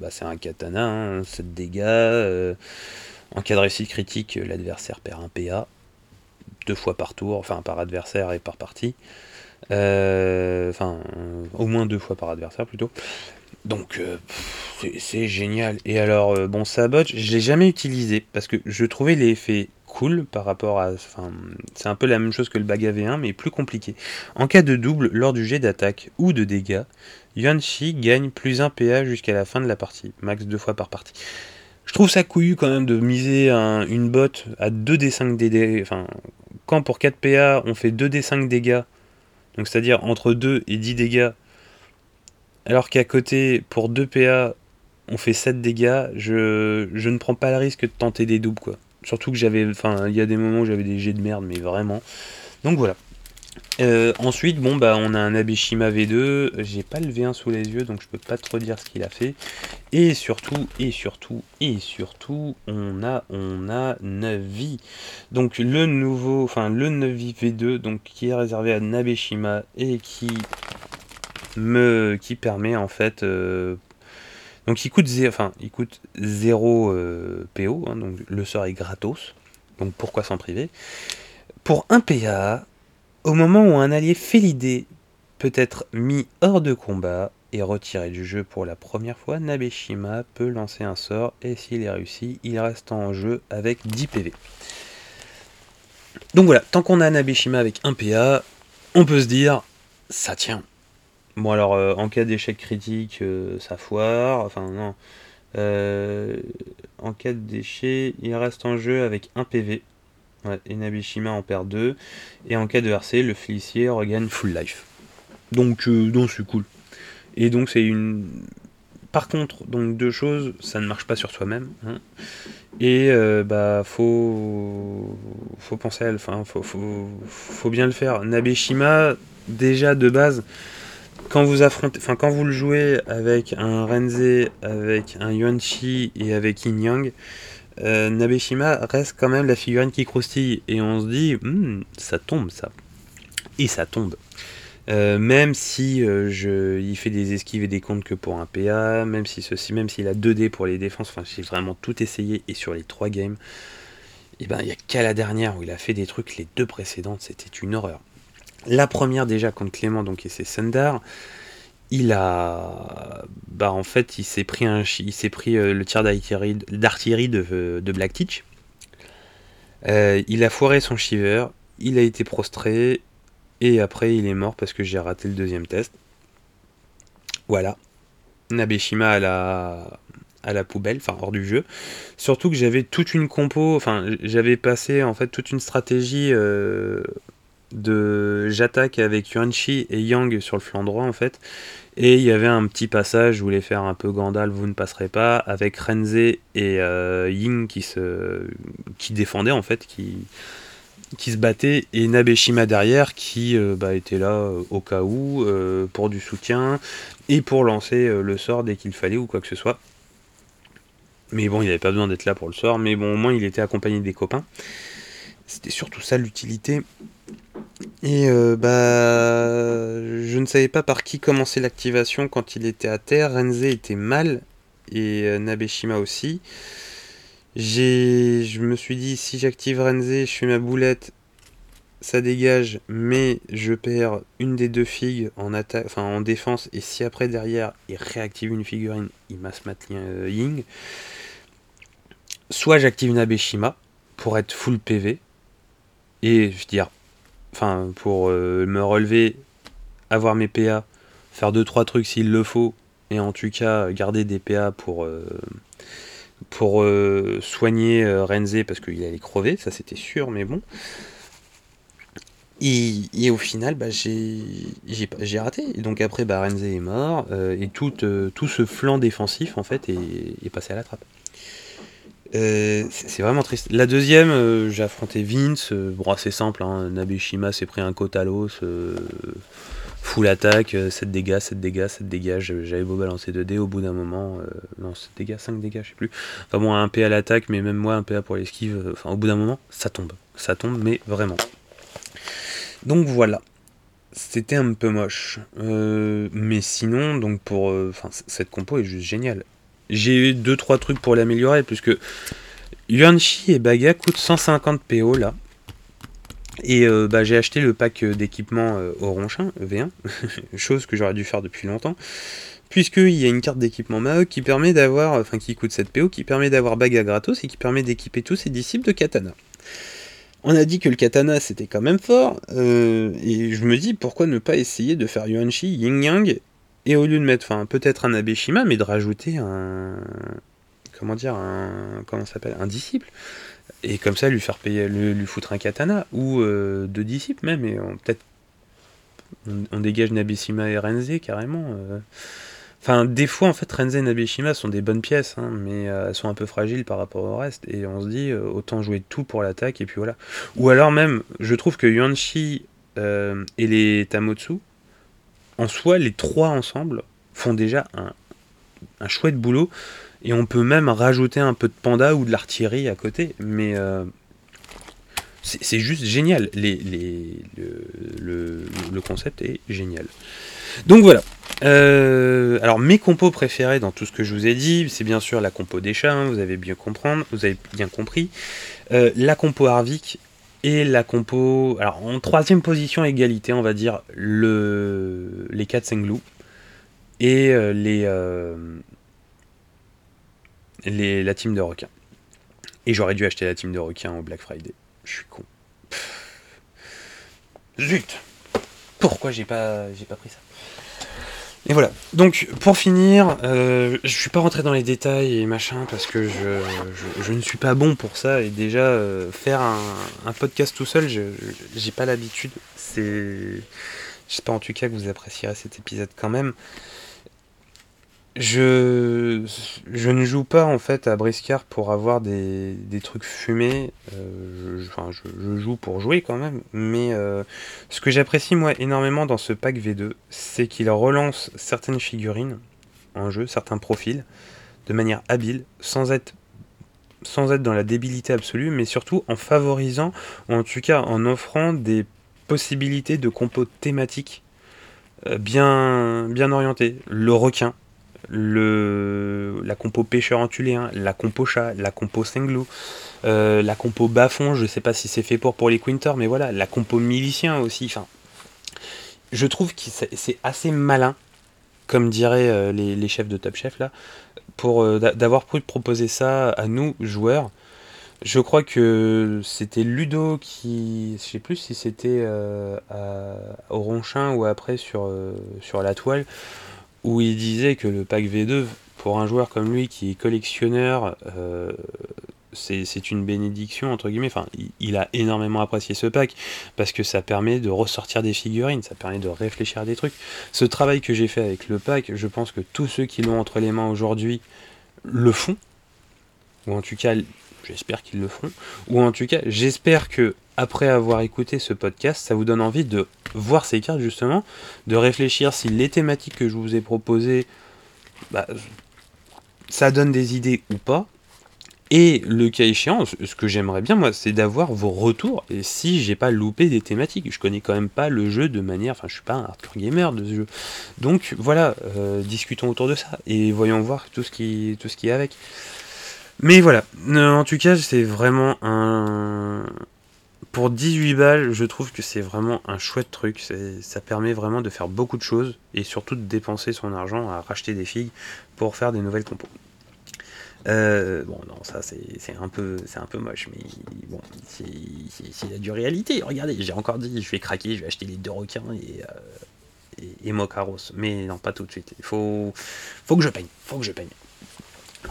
bah, c'est un katana, 7 hein, dégâts. en cas de réussite critique, l'adversaire perd un PA deux fois par tour, enfin par adversaire et par partie. Euh, enfin, au moins deux fois par adversaire plutôt. Donc euh, c'est génial. Et alors, euh, bon, Sabot, je l'ai jamais utilisé parce que je trouvais l'effet cool par rapport à. Enfin, c'est un peu la même chose que le Baga V1, mais plus compliqué. En cas de double lors du jet d'attaque ou de dégâts, Yuan-Shi gagne plus 1 PA jusqu'à la fin de la partie, max deux fois par partie. Je trouve ça couillu quand même de miser une botte à 2d5 DD, enfin quand pour 4 PA on fait 2d5 dégâts, donc c'est-à-dire entre 2 et 10 dégâts, alors qu'à côté pour 2 PA on fait 7 dégâts, je, je ne prends pas le risque de tenter des doubles quoi. Surtout que j'avais, enfin il y a des moments où j'avais des jets de merde, mais vraiment. Donc voilà. Euh, ensuite, bah on a un Abishima V2, j'ai pas le V1 sous les yeux donc je peux pas trop dire ce qu'il a fait. Et surtout, et surtout, et surtout, on a on a. Donc le nouveau, enfin le Navi V2, donc qui est réservé à Nabeshima et qui me qui permet en fait euh, donc il coûte enfin il coûte 0 euh, PO, hein, donc le sort est gratos. Donc pourquoi s'en priver? Pour un PA, au moment où un allié félidé peut être mis hors de combat et retiré du jeu pour la première fois, Nabeshima peut lancer un sort et s'il est réussi, il reste en jeu avec 10 PV. Donc voilà, tant qu'on a Nabeshima avec un PA, on peut se dire, ça tient. Bon alors, euh, en cas d'échec critique, euh, ça foire, enfin non. Euh, en cas d'échec, il reste en jeu avec un PV. Ouais, et Nabishima en perd 2. Et en cas de RC, le Félicier regagne full life. Donc, euh, donc c'est cool. Et donc c'est une. Par contre, donc deux choses, ça ne marche pas sur soi-même. Hein. Et euh, bah faut faut penser à elle, enfin faut, faut, faut bien le faire. Nabeshima, déjà de base, quand vous affrontez, enfin quand vous le jouez avec un Renze, avec un Yuanchi et avec Yin Yang, euh, Nabeshima reste quand même la figurine qui croustille et on se dit hmm, ça tombe ça. Et ça tombe. Euh, même si euh, je, il fait des esquives et des comptes que pour un PA, même si ceci, même s'il a 2 d pour les défenses, enfin j'ai vraiment tout essayé et sur les 3 games, et eh ben il n'y a qu'à la dernière où il a fait des trucs, les deux précédentes c'était une horreur. La première déjà contre Clément donc et c'est Sundar, il a bah en fait il s'est pris un il s'est pris euh, le tir d'artillerie de, euh, de, Black Teach euh, il a foiré son shiver il a été prostré et après il est mort parce que j'ai raté le deuxième test voilà Nabeshima à la à la poubelle, enfin hors du jeu. Surtout que j'avais toute une compo, enfin j'avais passé en fait toute une stratégie de j'attaque avec Yuanchi et Yang sur le flanc droit en fait. Et il y avait un petit passage, je voulais faire un peu Gandalf, vous ne passerez pas, avec Renze et euh, Ying qui, se, qui défendaient en fait, qui, qui se battaient, et Nabeshima derrière qui euh, bah, était là euh, au cas où, pour du soutien, et pour lancer le sort dès qu'il fallait ou quoi que ce soit. Mais bon, il n'avait pas besoin d'être là pour le sort, mais bon, au moins il était accompagné des copains. C'était surtout ça l'utilité et bah, ne savais pas par qui commencer l'activation quand il était à terre. Renze était mal et euh, Nabeshima aussi. J'ai, je me suis dit si j'active Renze, je fais ma boulette, ça dégage, mais je perds une des deux figues en attaque, enfin en défense. Et si après derrière il réactive une figurine, il masse Matlien euh, Ying. Soit j'active Nabeshima pour être full PV et je veux dire enfin pour euh, me relever, avoir mes PA, faire 2-3 trucs s'il le faut, et en tout cas garder des PA pour, euh, pour euh, soigner Renze parce qu'il allait crever, ça c'était sûr, mais bon. Et, au final, bah, j'ai raté. Et donc après, bah, Renze est mort, et tout, tout ce flanc défensif en fait est passé à la trappe. Euh, c'est vraiment triste. La deuxième, euh, j'ai affronté Vince. Euh, bon, c'est simple. Hein, Nabeshima s'est pris un Kotalos. Full attaque, 7 dégâts, 7 dégâts, 7 dégâts. J'avais beau balancer 2 dés au bout d'un moment. non, 7 dégâts, 5 dégâts, je sais plus. Enfin bon, un PA à l'attaque, mais même moi, un PA pour l'esquive. Enfin, au bout d'un moment, ça tombe. Ça tombe, mais vraiment. Donc voilà. C'était un peu moche. mais sinon, donc pour. Enfin, cette compo est juste géniale. J'ai eu 2-3 trucs pour l'améliorer, puisque Yuanchi et Baga coûtent 150 PO là. Et euh, bah, j'ai acheté le pack d'équipement euh, au Ronchin, V1, <laughs> chose que j'aurais dû faire depuis longtemps, puisqu'il y a une carte d'équipement Maok qui permet d'avoir, enfin qui coûte 7 PO, qui permet d'avoir Baga gratos et qui permet d'équiper tous ses disciples de katana. On a dit que le katana c'était quand même fort, euh, et je me dis pourquoi ne pas essayer de faire Yuanchi, Yin Yang et au lieu de mettre, enfin, peut-être un Abeshima, mais de rajouter un. Comment dire un, Comment s'appelle Un disciple. Et comme ça, lui faire payer, lui, foutre un katana, ou euh, deux disciples même, et peut-être. On, dégage Nabeshima et Renze carrément. Euh. Enfin, des fois, en fait, Renze et Nabeshima sont des bonnes pièces, hein, mais euh, elles sont un peu fragiles par rapport au reste. Et on se dit, autant jouer tout pour l'attaque, et puis voilà. Ou alors même, je trouve que Yuanchi et les Tamotsu, en soi, les trois ensemble font déjà un, chouette boulot. Et on peut même rajouter un peu de panda ou de l'artillerie à côté. Mais euh, c'est juste génial. Le, concept est génial. Donc voilà. Euh, alors mes compos préférés dans tout ce que je vous ai dit, c'est bien sûr la compo des chats, hein, vous avez bien comprendre, vous avez bien compris. Euh, la compo Harvick, et la compo, alors en troisième position égalité, on va dire le, les 4 Senglou et euh, les, les, la team de requins. Et j'aurais dû acheter la team de requins au Black Friday. Je suis con. Zut Pourquoi j'ai pas, pas pris ça? Et voilà. Donc, pour finir, euh, je suis pas rentré dans les détails et machin parce que je, ne suis pas bon pour ça. Et déjà, euh, faire un, podcast tout seul, j'ai pas l'habitude. C'est. J'espère en tout cas que vous apprécierez cet épisode quand même je, je ne joue pas en fait à Briscard pour avoir des, des trucs fumés. Euh, je, enfin, je, joue pour jouer quand même. Mais euh, ce que j'apprécie moi énormément dans ce pack V2, c'est qu'il relance certaines figurines en jeu, certains profils, de manière habile, sans être, sans être dans la débilité absolue, mais surtout en favorisant, ou en tout cas en offrant des possibilités de compos thématiques euh, bien, bien orientées. Le requin le, la compo pêcheur entuléen, la compo chat, la compo cinglou, euh, la compo bafon, je sais pas si c'est fait pour pour les Quinter, mais voilà, la compo milicien aussi. Enfin, je trouve que c'est assez malin, comme diraient euh, les, chefs de Top Chef là, pour euh, d'avoir pu proposer ça à nous joueurs. Je crois que c'était Ludo qui, je sais plus si c'était au Ronchin ou après sur, sur la toile, où il disait que le pack V2, pour un joueur comme lui qui est collectionneur, euh, c'est une bénédiction, entre guillemets. Enfin, il, a énormément apprécié ce pack parce que ça permet de ressortir des figurines, ça permet de réfléchir à des trucs. Ce travail que j'ai fait avec le pack, je pense que tous ceux qui l'ont entre les mains aujourd'hui le font. Ou en tout cas, j'espère qu'ils le font. Ou en tout cas, j'espère que après avoir écouté ce podcast, ça vous donne envie de voir ces cartes justement, de réfléchir si les thématiques que je vous ai proposées, bah, ça donne des idées ou pas, et le cas échéant, ce que j'aimerais bien, moi, c'est d'avoir vos retours. Et si j'ai pas loupé des thématiques, je connais quand même pas le jeu de manière. Enfin, je suis pas un hardcore gamer de ce jeu. Donc voilà, euh, discutons autour de ça et voyons voir tout ce qui, tout ce qui est avec. Mais voilà, en tout cas, c'est vraiment un. Pour 18 balles, je trouve que c'est vraiment un chouette truc. Ça permet vraiment de faire beaucoup de choses et surtout de dépenser son argent à racheter des figues pour faire des nouvelles compos. Euh, bon, non, ça c'est un, peu, un peu moche, mais bon, c'est la dure réalité. Regardez, j'ai encore dit, je vais craquer, je vais acheter les deux requins et, euh, et. Mais non, pas tout de suite. Il faut, faut que je peigne. Faut que je peigne.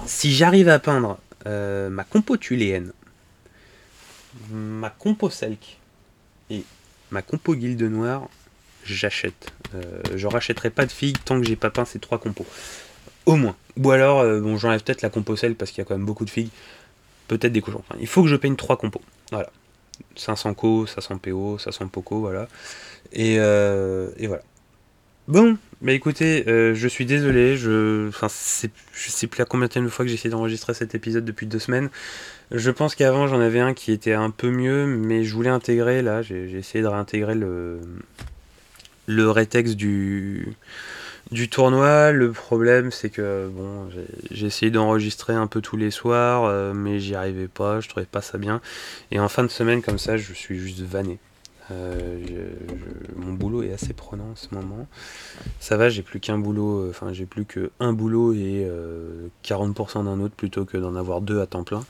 Si j'arrive à peindre euh, ma compo tuléenne, ma compo selk et ma compo guilde noire, j'achète. Euh, je rachèterai pas de figues tant que j'ai pas peint ces trois compos. Au moins. Ou alors, euh, bon, j'enlève peut-être la composelle parce qu'il y a quand même beaucoup de figues. Peut-être des cochons. Enfin, il faut que je peigne 3 compos. Voilà. 500 co, 500 PO, 500 poco, voilà. Et, euh, et voilà. Bon, bah écoutez, euh, je suis désolé, je, enfin, je sais plus à combien de fois que j'ai essayé d'enregistrer cet épisode depuis deux semaines. Je pense qu'avant j'en avais un qui était un peu mieux, mais je voulais intégrer là, j'ai essayé de réintégrer le, le rétexte du, du tournoi, le problème c'est que bon, j'ai essayé d'enregistrer un peu tous les soirs, euh, mais j'y arrivais pas, je trouvais pas ça bien. Et en fin de semaine comme ça, je suis juste vanné. Euh, mon boulot est assez prenant en ce moment. Ça va, j'ai plus qu'un boulot, euh, enfin j'ai plus qu'un boulot et 40% d'un autre plutôt que d'en avoir deux à temps plein.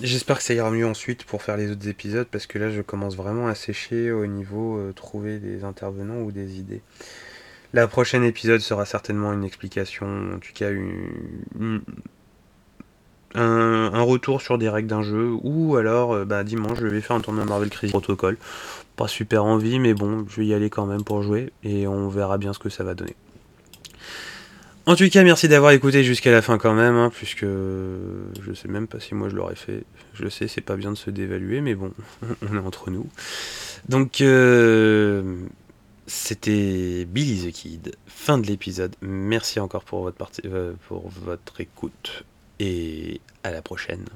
J'espère que ça ira mieux ensuite pour faire les autres épisodes parce que là je commence vraiment à sécher au niveau trouver des intervenants ou des idées. La prochaine épisode sera certainement une explication, en tout cas un, retour sur des règles d'un jeu, ou alors euh, bah, dimanche je vais faire un tournoi Marvel Crisis Protocol. Pas super envie, mais bon, je vais y aller quand même pour jouer, et on verra bien ce que ça va donner. En tout cas, merci d'avoir écouté jusqu'à la fin quand même, hein, puisque je sais même pas si moi je l'aurais fait. Je sais, c'est pas bien de se dévaluer, mais bon, <laughs> on est entre nous. Donc, euh, c'était Billy the Kid, fin de l'épisode. Merci encore pour votre, euh, pour votre écoute et à la prochaine.